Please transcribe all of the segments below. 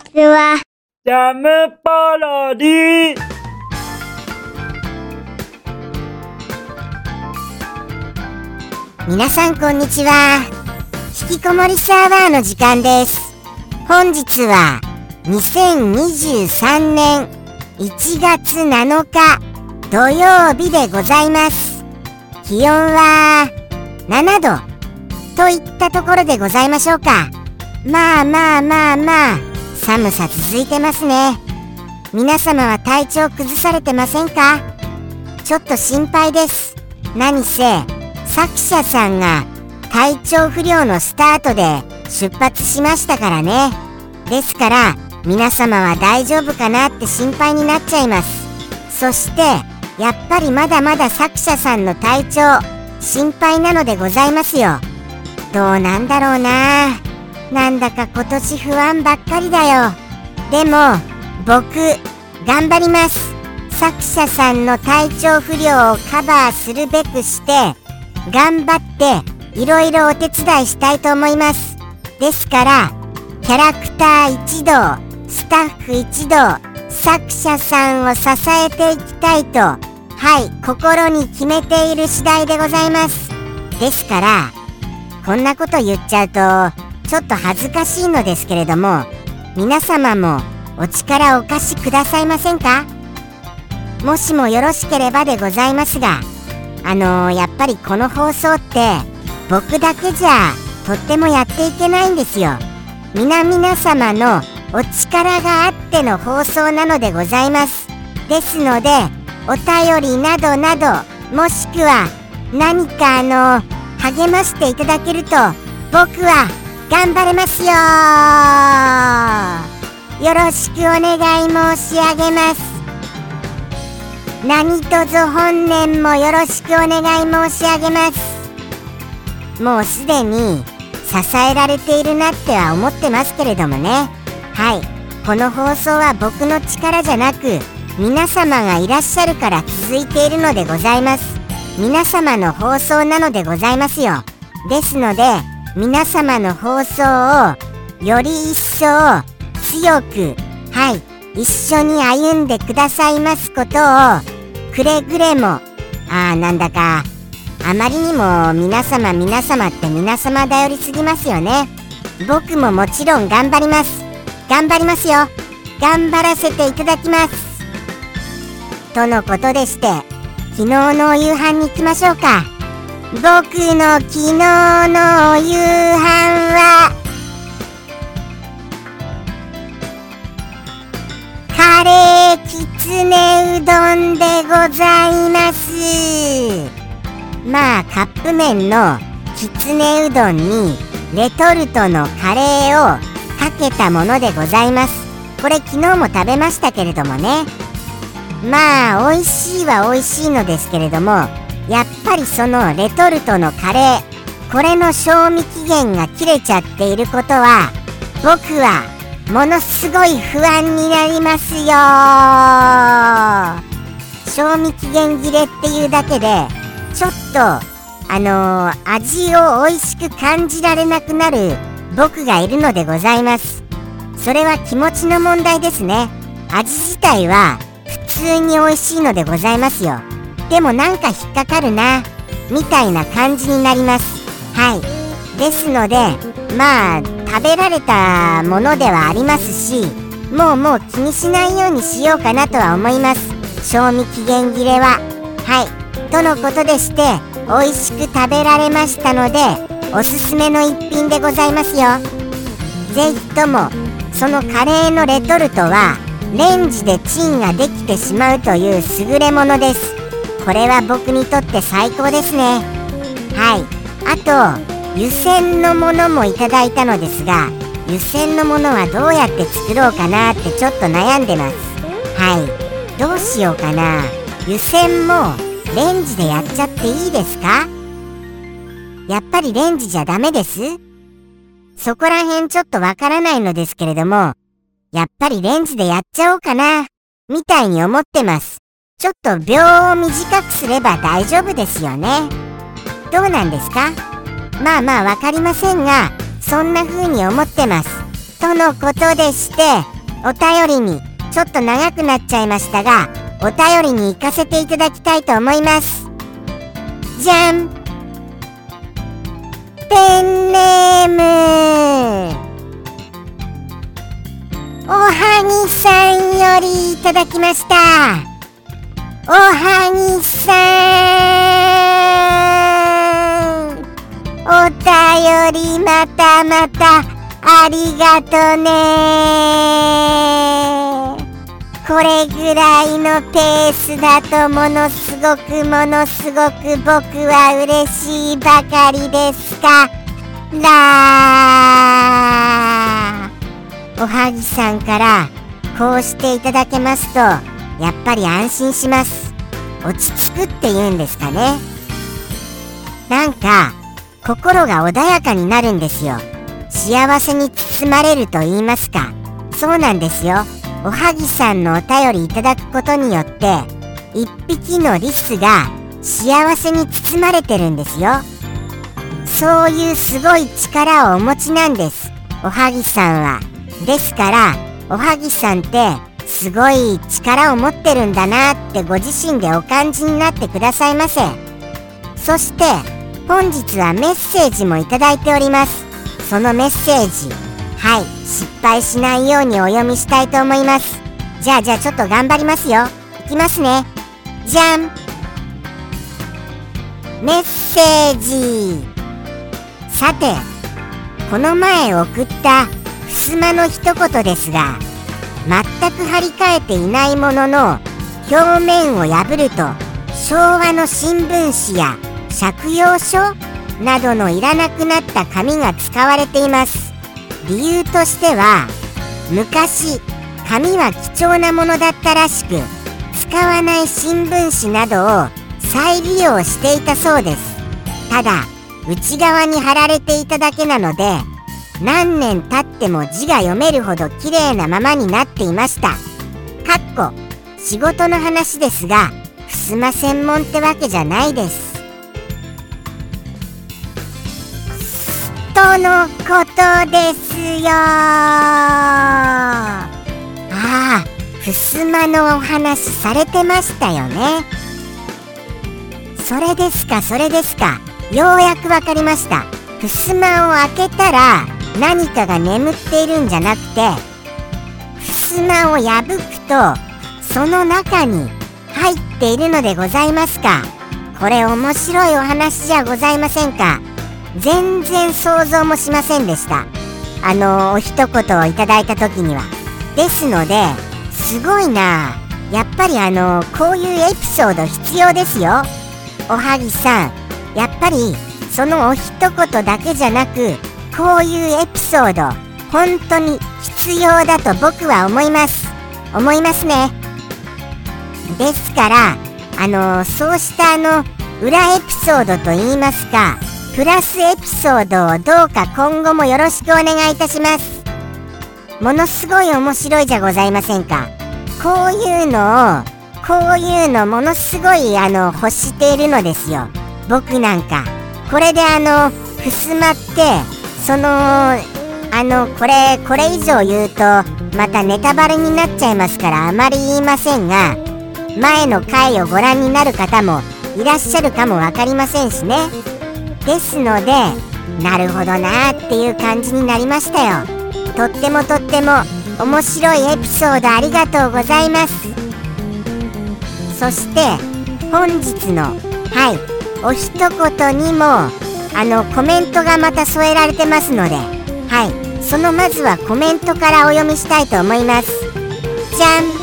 ちは。ジャムパロディ皆さんこんにちは。引きこもりサーバーの時間です。本日は2023年1月7日土曜日でございます。気温は7度といったところでございましょうか。まあまあまあまあ寒さ続いてますね。皆様は体調崩されてませんか？ちょっと心配です。何せ作者さんが体調不良のスタートで出発しましたからね。ですから皆様は大丈夫かなって心配になっちゃいます。そしてやっぱりまだまだ作者さんの体調心配なのでございますよ。どうなんだろうな。なんだか今年不安ばっかりだよ。でも僕頑張ります。作者さんの体調不良をカバーするべくして頑張っていろいろお手伝いしたいと思います。ですからキャラクター一同スタッフ一同作者さんを支えていきたいとはい心に決めている次第でございます。ですからこんなこと言っちゃうとちょっと恥ずかしいのですけれども皆様もお力をお貸しくださいませんか？もしもよろしければでございますがあのーやっぱりこの放送って僕だけじゃとってもやっていけないんですよ。皆々様のお力があっての放送なのでございます。ですのでお便りなどなどもしくは何かあの励ましていただけると僕は頑張れますよ。よろしくお願い申し上げます。何卒本年もよろしくお願い申し上げます。もうすでに支えられているなっては思ってますけれどもね。はい。この放送は僕の力じゃなく皆様がいらっしゃるから続いているのでございます。皆様の放送なのでございますよ。ですので皆様の放送をより一層強くはい一緒に歩んでくださいますことをくれぐれもあーなんだかあまりにも皆様皆様って皆様頼りすぎますよね。僕ももちろん頑張ります。頑張りますよ。頑張らせていただきます。とのことでして昨日のお夕飯に行きましょうか。僕の昨日のお夕飯はカレーきつねうどんでございます。まあカップ麺のきつねうどんにレトルトのカレーをかけたものでございます。これ昨日も食べましたけれどもね。まあ美味しいは美味しいのですけれどもやっぱりそのレトルトのカレーこれの賞味期限が切れちゃっていることは僕はものすごい不安になりますよ。賞味期限切れっていうだけでちょっとあのー味を美味しく感じられなくなる僕がいるのでございます。それは気持ちの問題ですね。味自体は普通に美味しいのでございますよ。でもなんか引っかかるな。みたいな感じになります。はい。ですのでまあ食べられたものではありますしもうもう気にしないようにしようかなとは思います。賞味期限切れは。はい。とのことでして美味しく食べられましたのでおすすめの一品でございますよ。ぜひともそのカレーのレトルトはレンジでチンができてしまうという優れものです。これは僕にとって最高ですね。はい。あと湯煎のものもいただいたのですが湯煎のものはどうやって作ろうかなってちょっと悩んでます。はい。どうしようかな。湯煎もレンジでやっちゃっていいですか？やっぱりレンジじゃダメです？そこら辺ちょっとわからないのですけれどもやっぱりレンジでやっちゃおうかなみたいに思ってます。ちょっと秒を短くすれば大丈夫ですよね。どうなんですか？まあまあわかりませんがそんな風に思ってます。とのことでしてお便りにちょっと長くなっちゃいましたがお便りに行かせていただきたいと思います。じゃんペンネーム。おはぎさんよりいただきました。おはぎさん。お便りまたまたありがとね。これぐらいのペースだとものすごくものすごく僕は嬉しいばかりですか。らおはぎさんからこうしていただけますとやっぱり安心します。落ち着くって言うんですかね。なんか心が穏やかになるんですよ。幸せに包まれると言いますか。そうなんですよ。おはぎさんのお便りいただくことによって一匹のリスが幸せに包まれてるんですよ。そういうすごい力をお持ちなんです。おはぎさんは。ですからおはぎさんってすごい力を持ってるんだなってご自身でお感じになってくださいませ。そして本日はメッセージもいただいております。そのメッセージはい失敗しないようにお読みしたいと思います。じゃあじゃあちょっと頑張りますよ。いきますね。じゃん。メッセージ。さてこの前送った襖の一言ですが全く張り替えていないものの表面を破ると昭和の新聞紙や借用書などのいらなくなった紙が使われています。理由としては昔紙は貴重なものだったらしく使わない新聞紙などを再利用していたそうです。ただ内側に貼られていただけなので何年経っても字が読めるほど綺麗なままになっていました。かっこ仕事の話ですが襖専門ってわけじゃないです。とのことですよ。ああ襖のお話されてましたよね。それですかそれですか。ようやくわかりました。襖を開けたら何かが眠っているんじゃなくて襖を破くとその中に入っているのでございますか？これ面白いお話じゃございませんか？全然想像もしませんでした。あのお一言をいただいた時には。ですのですごいな。やっぱりあのこういうエピソード必要ですよ。おはぎさんやっぱりそのお一言だけじゃなくこういうエピソード本当に必要だと僕は思います。思いますね。ですからあのそうしたあの裏エピソードといいますかプラスエピソードをどうか今後もよろしくお願いいたします。ものすごい面白いじゃございませんか。こういうのをこういうのものすごいあの欲しているのですよ。僕なんか。これであのふすまってそのあのこれこれ以上言うとまたネタバレになっちゃいますからあまり言いませんが前の回をご覧になる方もいらっしゃるかも分かりませんしね。ですのでなるほどなーっていう感じになりましたよ。とってもとっても面白いエピソードありがとうございます。そして本日のはいお一言にもあのコメントがまた添えられてますのではいそのまずはコメントからお読みしたいと思いますじゃん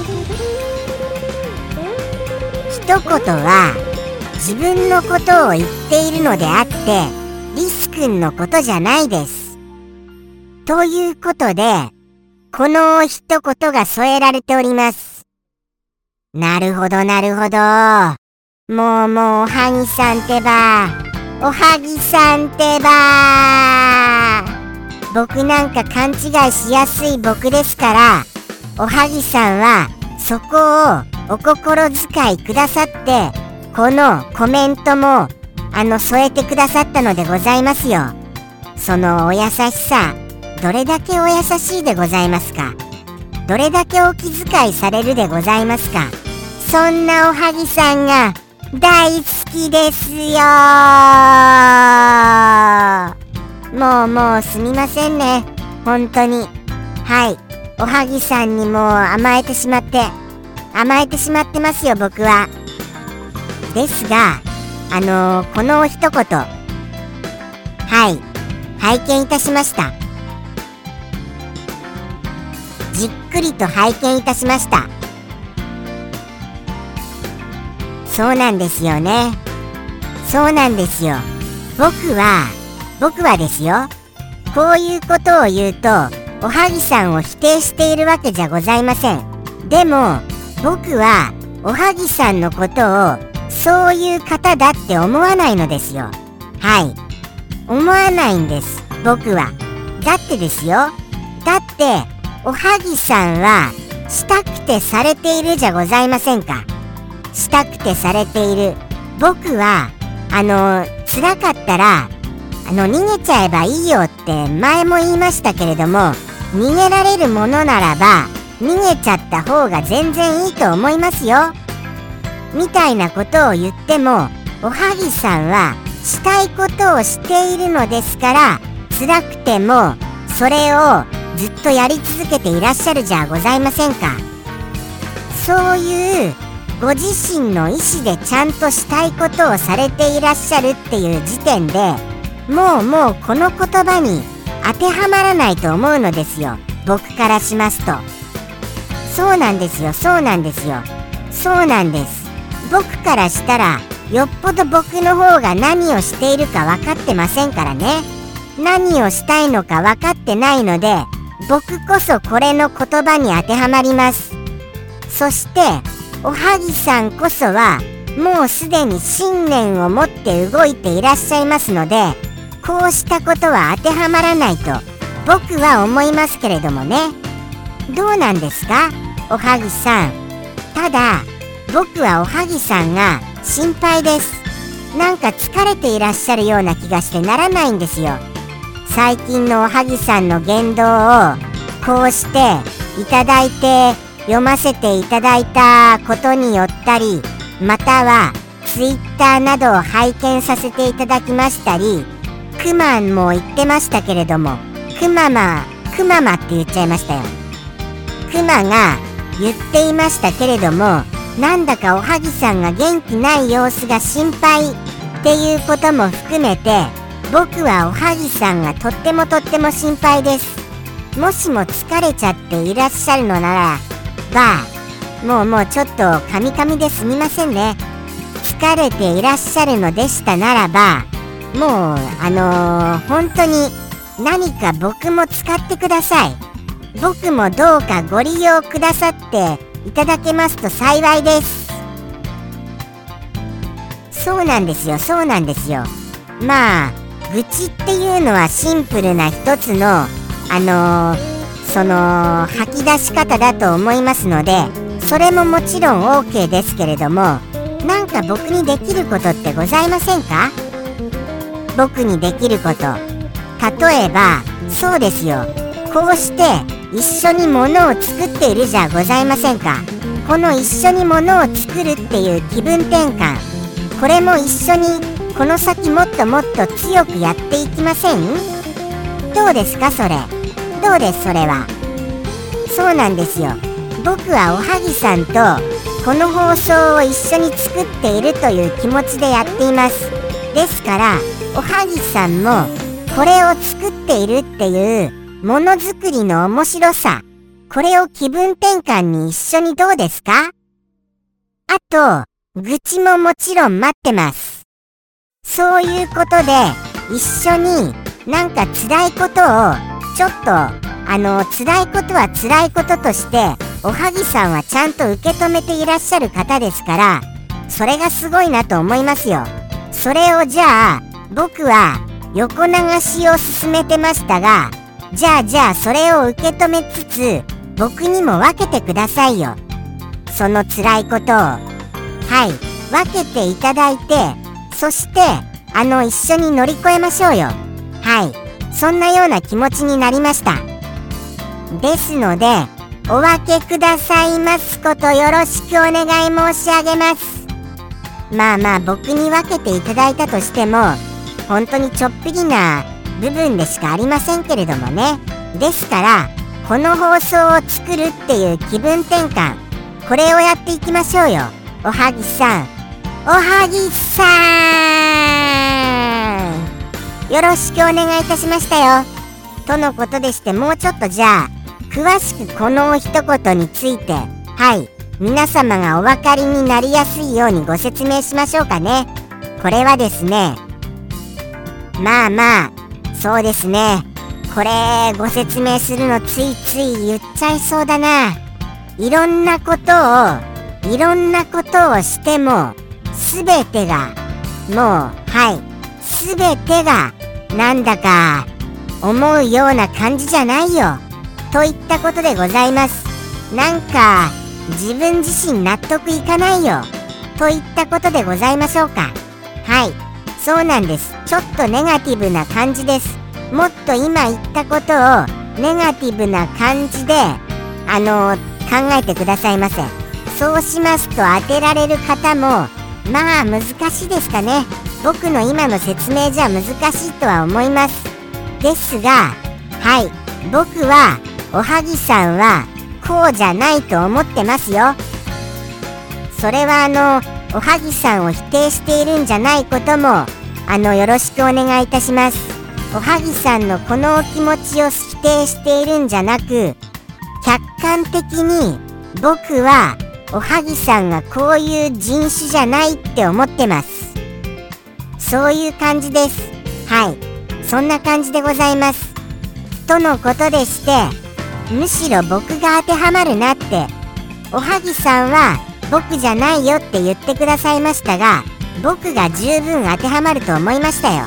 一言は自分のことを言っているのであってリス君のことじゃないです。ということでこの一言が添えられております。なるほどなるほど。もうもうおはぎさんってばおはぎさんってば僕なんか勘違いしやすい僕ですからおはぎさんはそこをお心遣いくださってこのコメントもあの添えてくださったのでございますよ。そのお優しさどれだけお優しいでございますか？どれだけお気遣いされるでございますか？そんなおはぎさんが大好きですよもうもうすみませんね。本当に。はい。おはぎさんにもう甘えてしまって。甘えてしまってますよ僕は。ですがあのー、この一言。はい。拝見いたしました。じっくりと拝見いたしました。そうなんですよね。そうなんですよ。僕は僕はですよ。こういうことを言うとおはぎさんを否定しているわけじゃございません。でも僕はおはぎさんのことをそういう方だって思わないのですよ。はい。思わないんです。僕は。だってですよ。だっておはぎさんはしたくてされているじゃございませんか。したくてされている。僕はあの辛かったらあの逃げちゃえばいいよって前も言いましたけれども逃げられるものならば逃げちゃった方が全然いいと思いますよ。みたいなことを言ってもおはぎさんはしたいことをしているのですから辛くてもそれをずっとやり続けていらっしゃるじゃございませんか。そういうご自身の意思でちゃんとしたいことをされていらっしゃるっていう時点でもうもうこの言葉に当てはまらないと思うのですよ。僕からしますと。そうなんですよそうなんですよ。そうなんです。僕からしたらよっぽど僕の方が何をしているか分かってませんからね。何をしたいのか分かってないので僕こそこれの言葉に当てはまります。そしておはぎさんこそはもうすでに信念を持って動いていらっしゃいますのでこうしたことは当てはまらないと僕は思いますけれどもね。どうなんですか？おはぎさん。ただ僕はおはぎさんが心配です。なんか疲れていらっしゃるような気がしてならないんですよ。最近のおはぎさんの言動をこうしていただいて読ませていただいたことによったりまたは Twitter などを拝見させていただきましたりくまも言ってましたけれどもくままくままって言っちゃいましたよ。くまが言っていましたけれどもなんだかおはぎさんが元気ない様子が心配っていうことも含めて僕はおはぎさんがとってもとっても心配です。もしも疲れちゃっていらっしゃるのならばもうもうちょっとカミカミですみませんね。疲れていらっしゃるのでしたならばもうあのー、本当に何か僕も使ってください。僕もどうかご利用くださっていただけますと幸いです。そうなんですよそうなんですよ。まあ愚痴っていうのはシンプルな一つのあのー、その吐き出し方だと思いますのでそれももちろん OK ですけれどもなんか僕にできることってございませんか？僕にできること。例えばそうですよ。こうして一緒に物を作っているじゃございませんか。この一緒に物を作るっていう気分転換。これも一緒にこの先もっともっと強くやっていきません？どうですかそれ？どうですそれは？そうなんですよ。僕はおはぎさんとこの放送を一緒に作っているという気持ちでやっています。ですからおはぎさんもこれを作っているっていうものづくりの面白さこれを気分転換に一緒にどうですか？あと愚痴ももちろん待ってます。そういうことで一緒になんか辛いことをちょっとあの辛いことは辛いこととしておはぎさんはちゃんと受け止めていらっしゃる方ですからそれがすごいなと思いますよ。それをじゃあ僕は横流しを進めてましたがじゃあじゃあそれを受け止めつつ僕にも分けてくださいよ。その辛いことを。はい。分けていただいてそしてあの一緒に乗り越えましょうよ。はい。そんなような気持ちになりました。ですのでお分けくださいますことよろしくお願い申し上げます。まあまあ僕に分けていただいたとしても本当にちょっぴりな部分でしかありませんけれどもね。ですからこの放送を作るっていう気分転換これをやっていきましょうよ。おはぎさん。おはぎさん。よろしくお願いいたしましたよ。とのことでしてもうちょっとじゃあ詳しくこの一言についてはい皆様がお分かりになりやすいようにご説明しましょうかね。これはですねまあまあそうですね。これご説明するのついつい言っちゃいそうだな。いろんなことをいろんなことをしても全てがもうはい全てがなんだか思うような感じじゃないよ。といったことでございます。なんか自分自身納得いかないよ。といったことでございましょうか。はい。そうなんです。ちょっとネガティブな感じです。もっと今言ったことをネガティブな感じであの考えてくださいませ。そうしますと当てられる方もまあ難しいですかね。僕の今の説明じゃ難しいとは思います。ですがはい。僕はおはぎさんはこうじゃないと思ってますよ。それはあのおはぎさんを否定しているんじゃないこともあのよろしくお願いいたします。おはぎさんのこのお気持ちを否定しているんじゃなく客観的に僕はおはぎさんがこういう人種じゃないって思ってます。そういう感じです。はい。そんな感じでございます。とのことでしてむしろ僕が当てはまるなっておはぎさんは僕じゃないよって言ってくださいましたが僕が十分当てはまると思いましたよ。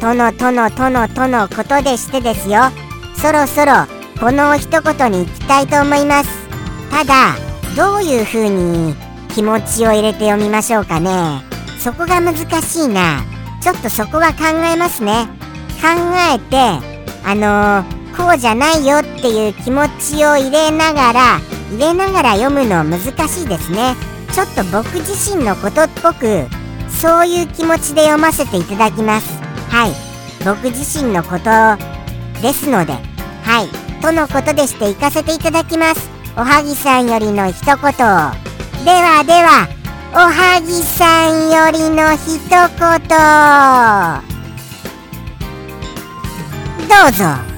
とのとのとのとのことでしてですよ。そろそろこの一言に行きたいと思います。ただどういう風に気持ちを入れて読みましょうかね。そこが難しいな。ちょっとそこは考えますね。考えてあのー、こうじゃないよっていう気持ちを入れながら入れながら読むの難しいですね。ちょっと僕自身のことっぽくそういう気持ちで読ませていただきます。はい。僕自身のことですので。はい。とのことでして行かせていただきます。おはぎさんよりの一言ではでは。おはぎさんよりの一言。どうぞ。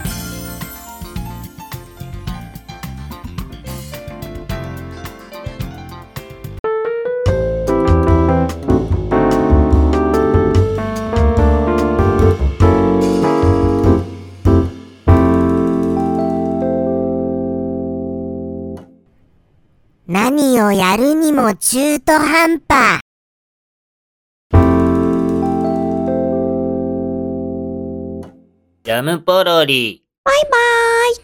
も中途半端。ジャムポロリ。バイバーイ。